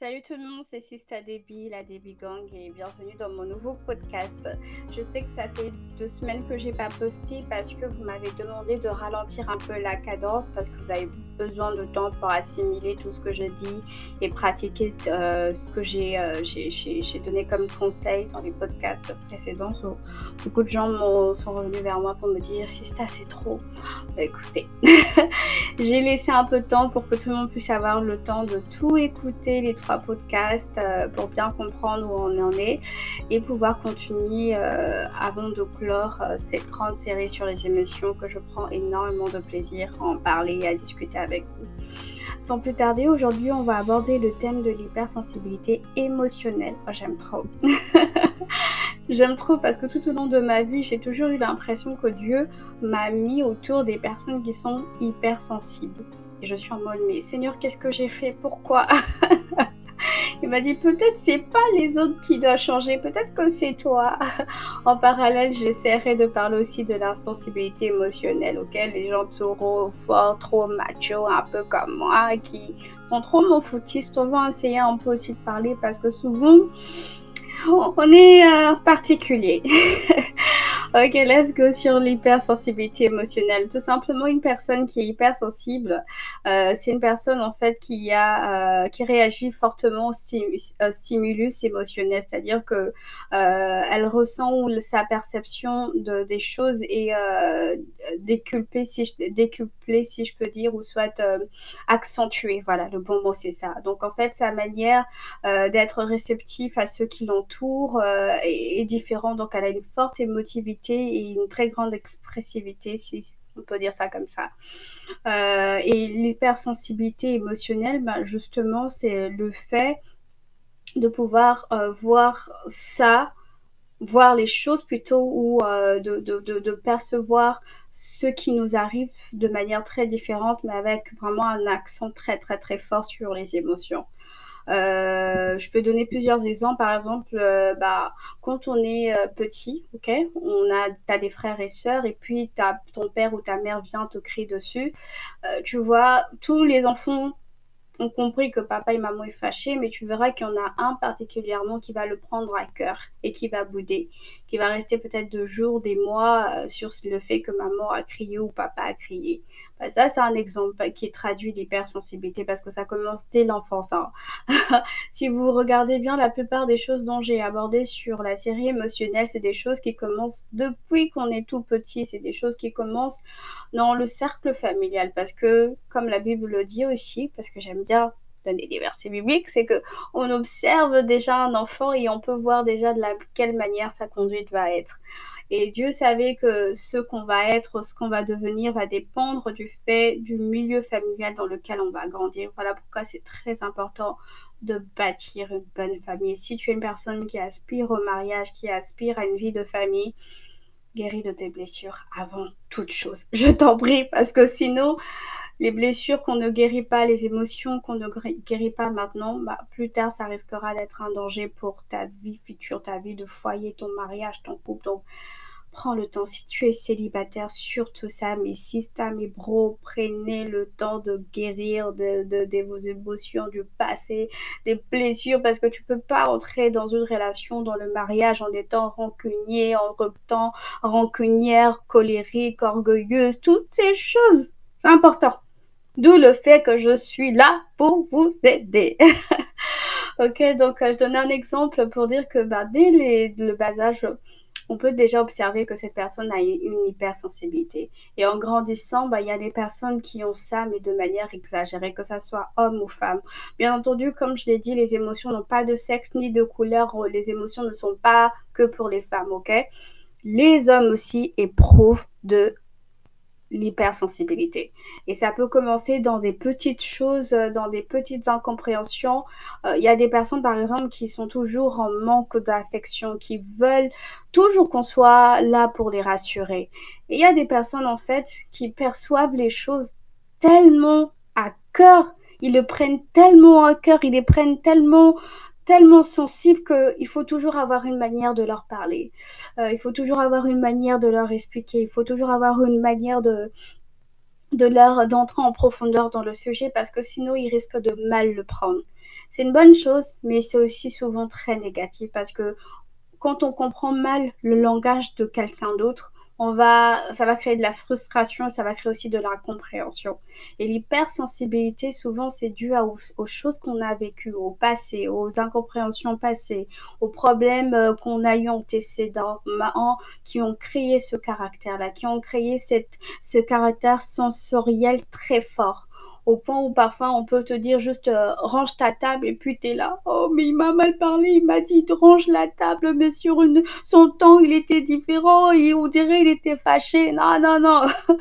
Salut tout le monde, c'est Sista Debbie, la Debbie Gang, et bienvenue dans mon nouveau podcast. Je sais que ça fait deux semaines que j'ai pas posté parce que vous m'avez demandé de ralentir un peu la cadence parce que vous avez besoin de temps pour assimiler tout ce que je dis et pratiquer euh, ce que euh, j'ai donné comme conseil dans les podcasts précédents. beaucoup de gens sont revenus vers moi pour me dire Sista, c'est trop. Bah, écoutez, j'ai laissé un peu de temps pour que tout le monde puisse avoir le temps de tout écouter, les trois podcast euh, pour bien comprendre où on en est et pouvoir continuer avant de clore cette grande série sur les émotions que je prends énormément de plaisir à en parler et à discuter avec Sans plus tarder, aujourd'hui, on va aborder le thème de l'hypersensibilité émotionnelle. Oh, j'aime trop. J'aime trop parce que tout au long de ma vie, j'ai toujours eu l'impression que Dieu m'a mis autour des personnes qui sont hypersensibles. Et je suis en mode, mais Seigneur, qu'est-ce que j'ai fait? Pourquoi? m'a dit peut-être c'est pas les autres qui doivent changer, peut-être que c'est toi. en parallèle, j'essaierai de parler aussi de l'insensibilité émotionnelle auquel les gens trop forts, trop macho, un peu comme moi, qui sont trop mon foutistes. On va essayer un peu aussi de parler parce que souvent on est euh, particulier. Ok, let's go sur l'hypersensibilité émotionnelle. Tout simplement, une personne qui est hypersensible, euh, c'est une personne en fait qui a, euh, qui réagit fortement au stimulus émotionnel, c'est-à-dire que euh, elle ressent sa perception de, des choses est euh, décuplée, si je, décuplée, si je peux dire, ou soit euh, accentuée. Voilà, le bon mot c'est ça. Donc en fait, sa manière d'être réceptif à ceux qui l'entourent est, est différente. Donc elle a une forte émotivité et une très grande expressivité, si on peut dire ça comme ça. Euh, et l'hypersensibilité émotionnelle, bah, justement, c'est le fait de pouvoir euh, voir ça, voir les choses plutôt, ou euh, de, de, de, percevoir ce qui nous arrive de manière très différente, mais avec vraiment un accent très très très fort sur les émotions. Euh, je peux donner plusieurs exemples. Par exemple, euh, bah, quand on est euh, petit, ok, on a, t'as des frères et sœurs, et puis t'as ton père ou ta mère vient te crier dessus. Tu vois, tous les enfants ont compris que papa et maman est fâché, mais tu verras qu'il y en a un particulièrement qui va le prendre à cœur et qui va bouder, qui va rester peut-être deux jours, des mois euh, sur le fait que maman a crié ou papa a crié. Bah, ça, c'est un exemple qui traduit l'hypersensibilité parce que ça commence dès l'enfance. Hein. si vous regardez bien, la plupart des choses dont j'ai abordé sur la série émotionnelle, c'est des choses qui commencent depuis qu'on est tout petit. C'est des choses qui commencent dans le cercle familial parce que, comme la Bible le dit aussi, parce que j'aime bien donner des versets bibliques, c'est que on observe déjà un enfant et on peut voir déjà de la quelle manière sa conduite va être. Et Dieu savait que ce qu'on va être, ce qu'on va devenir va dépendre du fait du milieu familial dans lequel on va grandir. Voilà pourquoi c'est très important de bâtir une bonne famille. Si tu es une personne qui aspire au mariage, qui aspire à une vie de famille, guéris de tes blessures avant toute chose. Je t'en prie, parce que sinon, les blessures qu'on ne guérit pas, les émotions qu'on ne guérit pas maintenant, bah, plus tard, ça risquera d'être un danger pour ta vie future, ta vie de foyer, ton mariage, ton couple. Donc, prends le temps. Si tu es célibataire, surtout ça, mes sisters, mes bros, prenez le temps de guérir de, vos émotions du passé, des blessures, parce que tu peux pas entrer dans une relation, dans le mariage, en étant rancunier, en reptant, rancunière, colérique, orgueilleuse, toutes ces choses. C'est important. D'où le fait que je suis là pour vous aider. ok, donc euh, je donne un exemple pour dire que bah, dès le bas âge, on peut déjà observer que cette personne a une hypersensibilité. Et en grandissant, bah, il y a des personnes qui ont ça, mais de manière exagérée, que ce soit homme ou femme. Bien entendu, comme je l'ai dit, les émotions n'ont pas de sexe ni de couleur. Les émotions ne sont pas que pour les femmes, ok? Les hommes aussi éprouvent de l'hypersensibilité. Et ça peut commencer dans des petites choses, euh, dans des petites incompréhensions. Euh, il y a des personnes, par exemple, qui sont toujours en manque d'affection, qui veulent toujours qu'on soit là pour les rassurer. Et il y a des personnes, en fait, qui perçoivent les choses tellement à cœur, ils le prennent tellement à cœur, ils les prennent tellement tellement sensibles qu'il faut toujours avoir une manière de leur parler. Euh, il faut toujours avoir une manière de leur expliquer. Il faut toujours avoir une manière de de leur d'entrer en profondeur dans le sujet parce que sinon ils risquent de mal le prendre. C'est une bonne chose, mais c'est aussi souvent très négatif parce que quand on comprend mal le langage de quelqu'un d'autre, on va, ça va créer de la frustration, ça va créer aussi de la compréhension. Et l'hypersensibilité, souvent, c'est dû aux, choses qu'on a vécues au passé, aux incompréhensions passées, aux problèmes euh, qu'on a eu antécédents, qui ont créé ce caractère-là, qui ont créé cette, ce caractère sensoriel très fort au point où parfois on peut te dire juste euh, range ta table et puis tu es là. Oh, mais il m'a mal parlé, il m'a dit range la table, mais sur son temps il était différent et on dirait il était fâché. Non, non, non,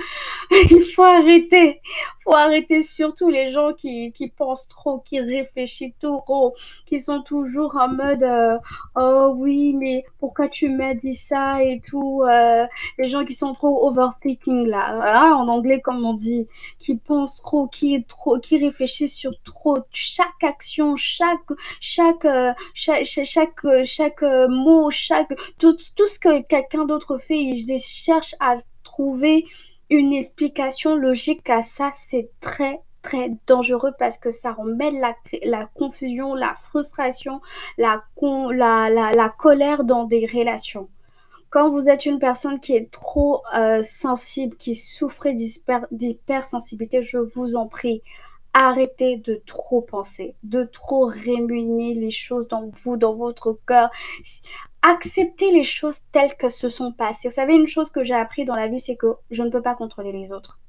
il faut arrêter. faut arrêter surtout les gens qui, qui pensent trop, qui réfléchissent trop, qui sont toujours en mode euh, oh oui, mais pourquoi tu m'as dit ça et tout. Euh, les gens qui sont trop overthinking là, hein, en anglais comme on dit, qui pensent trop, qui trop, qui réfléchit sur trop chaque action, chaque chaque euh, chaque chaque, chaque, euh, mot, chaque tout, tout ce que quelqu'un d'autre fait, ils cherchent à trouver une explication logique à ça. C'est très très dangereux parce que ça remet la, confusion, la frustration, la, la, la, colère dans des relations quand vous êtes une personne qui est trop euh, sensible, qui souffre d'hypersensibilité, je vous en prie, arrêtez de trop penser, de trop rémunir les choses dans vous, dans votre cœur. Acceptez les choses telles que se sont passées. Vous savez, une chose que j'ai appris dans la vie, c'est que je ne peux pas contrôler les autres.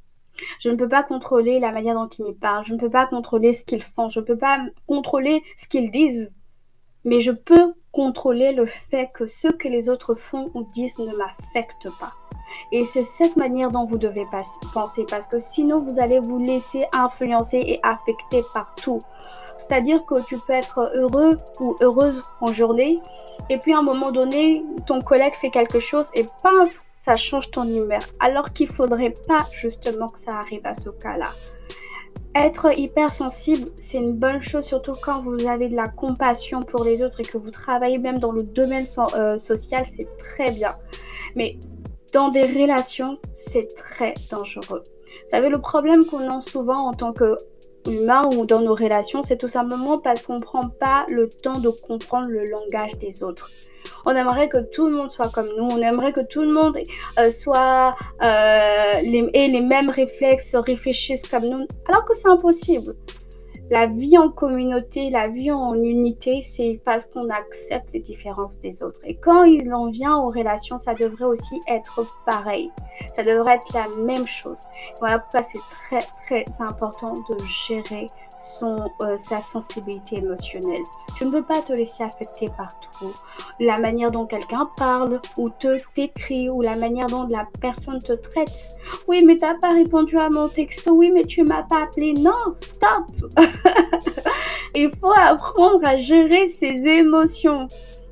Je ne peux pas contrôler la manière dont ils me parlent. Je ne peux pas contrôler ce qu'ils font. Je ne peux pas contrôler ce qu'ils disent. Mais je peux contrôler le fait que ce que les autres font ou disent ne m'affecte pas. Et c'est cette manière dont vous devez penser parce que sinon vous allez vous laisser influencer et affecter par tout. C'est-à-dire que tu peux être heureux ou heureuse en journée et puis à un moment donné, ton collègue fait quelque chose et paf, ça change ton humeur. Alors qu'il faudrait pas justement que ça arrive à ce cas-là. Être hypersensible, c'est une bonne chose, surtout quand vous avez de la compassion pour les autres et que vous travaillez même dans le domaine euh, social, c'est très bien. Mais dans des relations, c'est très dangereux. Vous savez, le problème qu'on a souvent en tant qu'humain ou dans nos relations, c'est tout simplement parce qu'on ne prend pas le temps de comprendre le langage des autres. On aimerait que tout le monde soit comme nous. On aimerait que tout le monde euh, soit euh, ait les mêmes réflexes, réfléchisse comme nous, alors que c'est impossible. La vie en communauté, la vie en unité, c'est parce qu'on accepte les différences des autres. Et quand il en vient aux relations, ça devrait aussi être pareil. Ça devrait être la même chose. Voilà pourquoi c'est très très important de gérer son, euh, sa sensibilité émotionnelle. Tu ne peux pas te laisser affecter par tout. La manière dont quelqu'un parle ou te t'écrit ou la manière dont la personne te traite. Oui, mais t'as pas répondu à mon texto. Oui, mais tu m'as pas appelé. Non, stop. Il faut apprendre à gérer ses émotions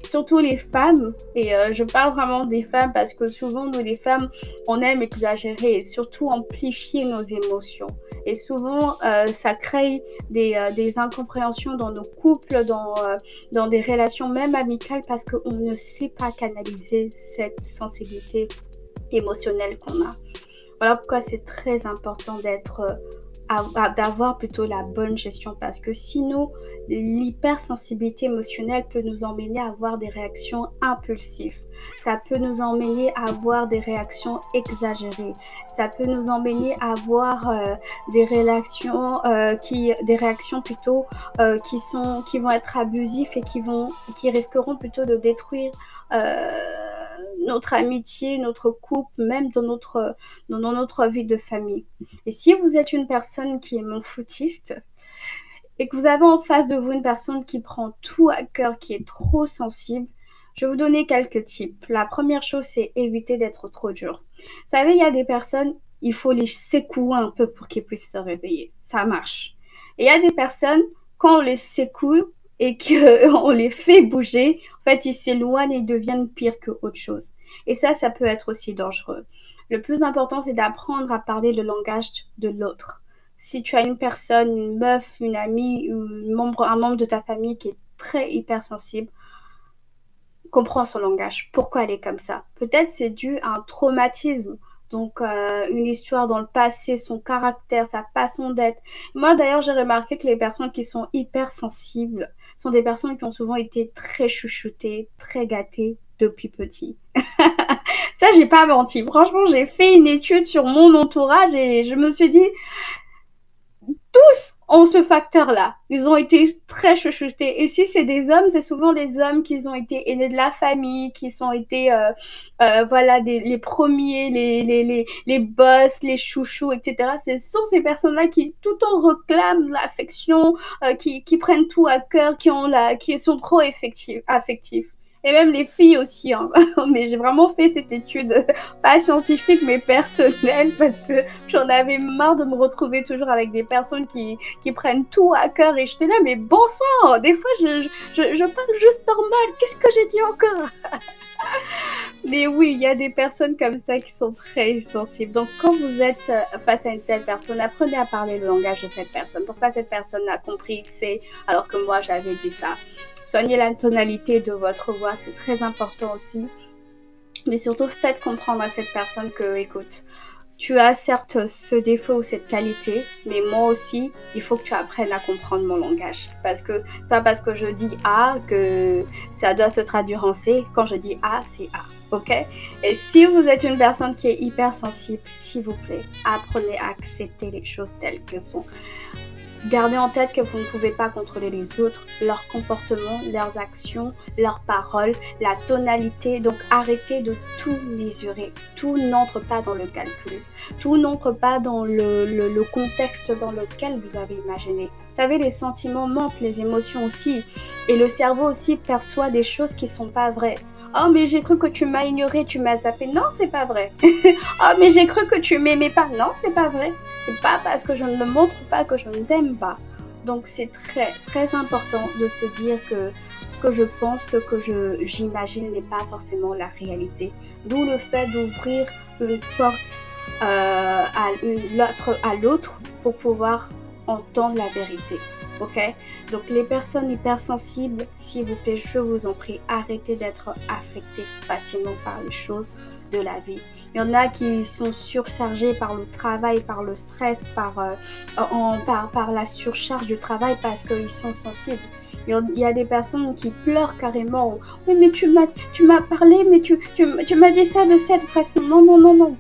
surtout les femmes, et euh, je parle vraiment des femmes parce que souvent nous les femmes, on aime exagérer et surtout amplifier nos émotions. Et souvent, euh, ça crée des, euh, des, incompréhensions dans nos couples, dans des relations même amicales parce qu'on ne sait pas canaliser cette sensibilité émotionnelle qu'on a. Voilà pourquoi c'est très important d'être d'avoir plutôt la bonne gestion parce que sinon l'hypersensibilité émotionnelle peut nous emmener à avoir des réactions impulsives. Ça peut nous emmener à avoir des réactions exagérées. Ça peut nous emmener à avoir euh, des réactions euh, qui, des réactions plutôt euh, qui sont, qui vont être abusives et qui vont, qui risqueront plutôt de détruire notre amitié, notre couple, même dans notre, dans notre vie de famille. Et si vous êtes une personne qui est mon footiste, et que vous avez en face de vous une personne qui prend tout à cœur, qui est trop sensible, je vais vous donner quelques tips. La première chose, c'est éviter d'être trop dur. Vous savez, il y a des personnes, il faut les secouer un peu pour qu'ils puissent se réveiller. Ça marche. Et il y a des personnes, quand on les secoue et qu'on les fait bouger, en fait, ils s'éloignent et ils deviennent pire que autre chose. Et ça, ça peut être aussi dangereux. Le plus important, c'est d'apprendre à parler le langage de l'autre si tu as une personne, une meuf, une amie un membre, un membre de ta famille qui est très hypersensible, comprends son langage. Pourquoi elle est comme ça? Peut-être c'est dû à un traumatisme Donc, euh, une histoire dans le passé, son caractère, sa façon d'être. Moi, d'ailleurs, j'ai remarqué que les personnes qui sont hyper sensibles sont des personnes qui ont souvent été très chouchoutées, très gâtées depuis petit. Ça, j'ai pas menti. Franchement, j'ai fait une étude sur mon entourage et je me suis dit, tous ont ce facteur-là. Ils ont été très chouchoutés. Et si c'est des hommes, c'est souvent des hommes qui ont été aînés de la famille, qui ont été, euh, euh, voilà, les premiers, les, les, les, les boss, les chouchous, etc. Ce sont ces personnes-là qui tout temps réclament l'affection, euh, qui, qui prennent tout à cœur, qui, ont la, qui sont trop affectifs et même les filles aussi. Hein. mais j'ai vraiment fait cette étude, pas scientifique, mais personnelle, parce que j'en avais marre de me retrouver toujours avec des personnes qui, qui prennent tout à cœur. Et j'étais là, mais bon sang, des fois je, je, je parle juste normal. Qu'est-ce que j'ai dit encore? Mais oui, il y a des personnes comme ça qui sont très sensibles. Donc, quand vous êtes euh, face à une telle personne, apprenez à parler le langage de cette personne. Pourquoi cette personne a compris que c'est alors que moi j'avais dit ça Soignez la tonalité de votre voix, c'est très important aussi. Mais surtout, faites comprendre à cette personne que, écoute, tu as certes ce défaut ou cette qualité, mais moi aussi, il faut que tu apprennes à comprendre mon langage. Parce que pas parce que je dis A que ça doit se traduire en C. Quand je dis A, c'est A. Ok? Et si vous êtes une personne qui est hypersensible, s'il vous plaît, apprenez à accepter les choses telles qu'elles sont. Gardez en tête que vous ne pouvez pas contrôler les autres, leur comportement, leurs actions, leurs paroles, la tonalité. Donc arrêtez de tout mesurer. Tout n'entre pas dans le calcul. Tout n'entre pas dans le, contexte dans lequel vous avez imaginé. Vous savez, les sentiments mentent, les émotions aussi. Et le cerveau aussi perçoit des choses qui ne sont pas vraies. Oh, mais j'ai cru que tu m'as ignoré, tu m'as zappé. Non, c'est pas vrai. oh, mais j'ai cru que tu m'aimais pas. Non, c'est pas vrai. C'est pas parce que je ne me montre pas que je ne t'aime pas. Donc, c'est très, très important de se dire que ce que je pense, ce que j'imagine n'est pas forcément la réalité. D'où le fait d'ouvrir une porte euh, à l'autre pour pouvoir entendre la vérité ok? Donc les personnes hypersensibles, s'il vous plaît, je vous en prie, arrêtez d'être affectées facilement par les choses de la vie. Il y en a qui sont surchargés par le travail, par le stress, par, euh, en, par, par la surcharge du travail parce qu'ils sont sensibles. Il y a des personnes qui pleurent carrément. Oui, mais tu m'as, tu m'as parlé, mais tu, tu, tu m'as dit ça de cette façon. Non, non, non, non.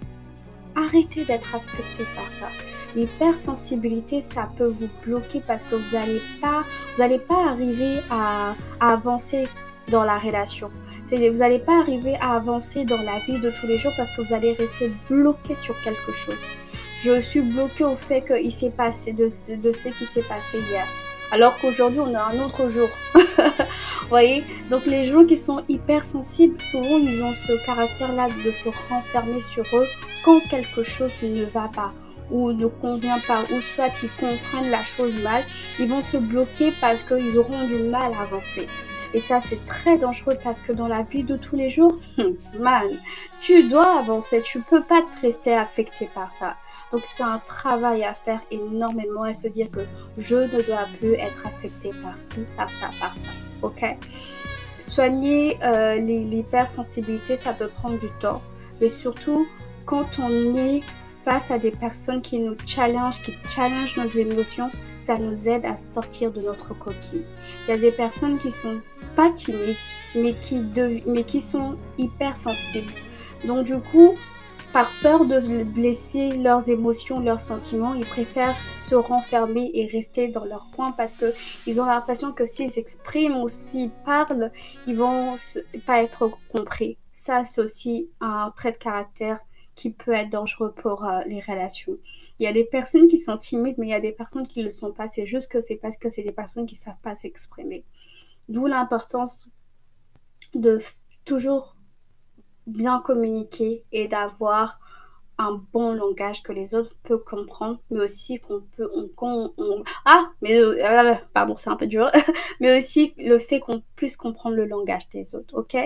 Arrêtez d'être affecté par ça l'hypersensibilité, ça peut vous bloquer parce que vous n'allez pas, vous n'allez pas arriver à, avancer dans la relation. Vous n'allez pas arriver à avancer dans la vie de tous les jours parce que vous allez rester bloqué sur quelque chose. Je suis bloqué au fait qu'il s'est passé de ce, de ce qui s'est passé hier. Alors qu'aujourd'hui, on a un autre jour. Vous voyez? Donc les gens qui sont hypersensibles, souvent, ils ont ce caractère-là de se renfermer sur eux quand quelque chose ne va pas ou ne convient pas, ou soit ils comprennent la chose mal, ils vont se bloquer parce qu'ils auront du mal à avancer. Et ça, c'est très dangereux parce que dans la vie de tous les jours, man, tu dois avancer, tu peux pas te rester affecté par ça. Donc c'est un travail à faire énormément à se dire que je ne dois plus être affecté par ci, par ça, par ça. Ok? Soigner euh, l'hypersensibilité, ça peut prendre du temps. Mais surtout, quand on est face à des personnes qui nous challengent, qui challengent nos émotions, ça nous aide à sortir de notre coquille. Il y a des personnes qui sont pas mais qui, mais qui sont hypersensibles. Donc du coup, par peur de blesser leurs émotions, leurs sentiments, ils préfèrent se renfermer et rester dans leur coin parce que ils ont l'impression que s'ils s'expriment ou s'ils parlent, ils vont pas être compris. Ça, c'est aussi un trait de caractère qui peut être dangereux pour euh, les relations. Il y a des personnes qui sont timides, mais il y a des personnes qui ne le sont pas. C'est juste que c'est parce que c'est des personnes qui ne savent pas s'exprimer. D'où l'importance de toujours bien communiquer et d'avoir un bon langage que les autres peuvent comprendre, mais aussi qu'on peut... Ah, mais... Euh, pardon, c'est un peu dur. mais aussi le fait qu'on puisse comprendre le langage des autres, ok?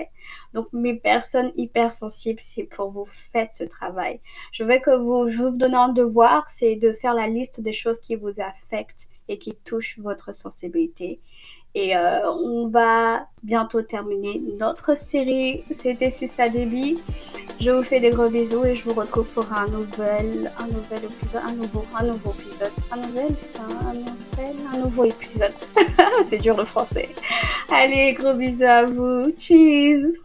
Donc, mes personnes hypersensibles, c'est pour vous, faites ce travail. Je vais que vous... Je vous donner un devoir, c'est de faire la liste des choses qui vous affectent et qui touchent votre sensibilité. Et euh, on va bientôt terminer notre série C'était Sista Debbie. Je vous fais des gros bisous et je vous retrouve pour un nouvel, un nouvel épisode, un nouveau, un nouveau épisode, un nouvel, un nouvel, un nouveau épisode. C'est dur le français. Allez, gros bisous à vous. Cheese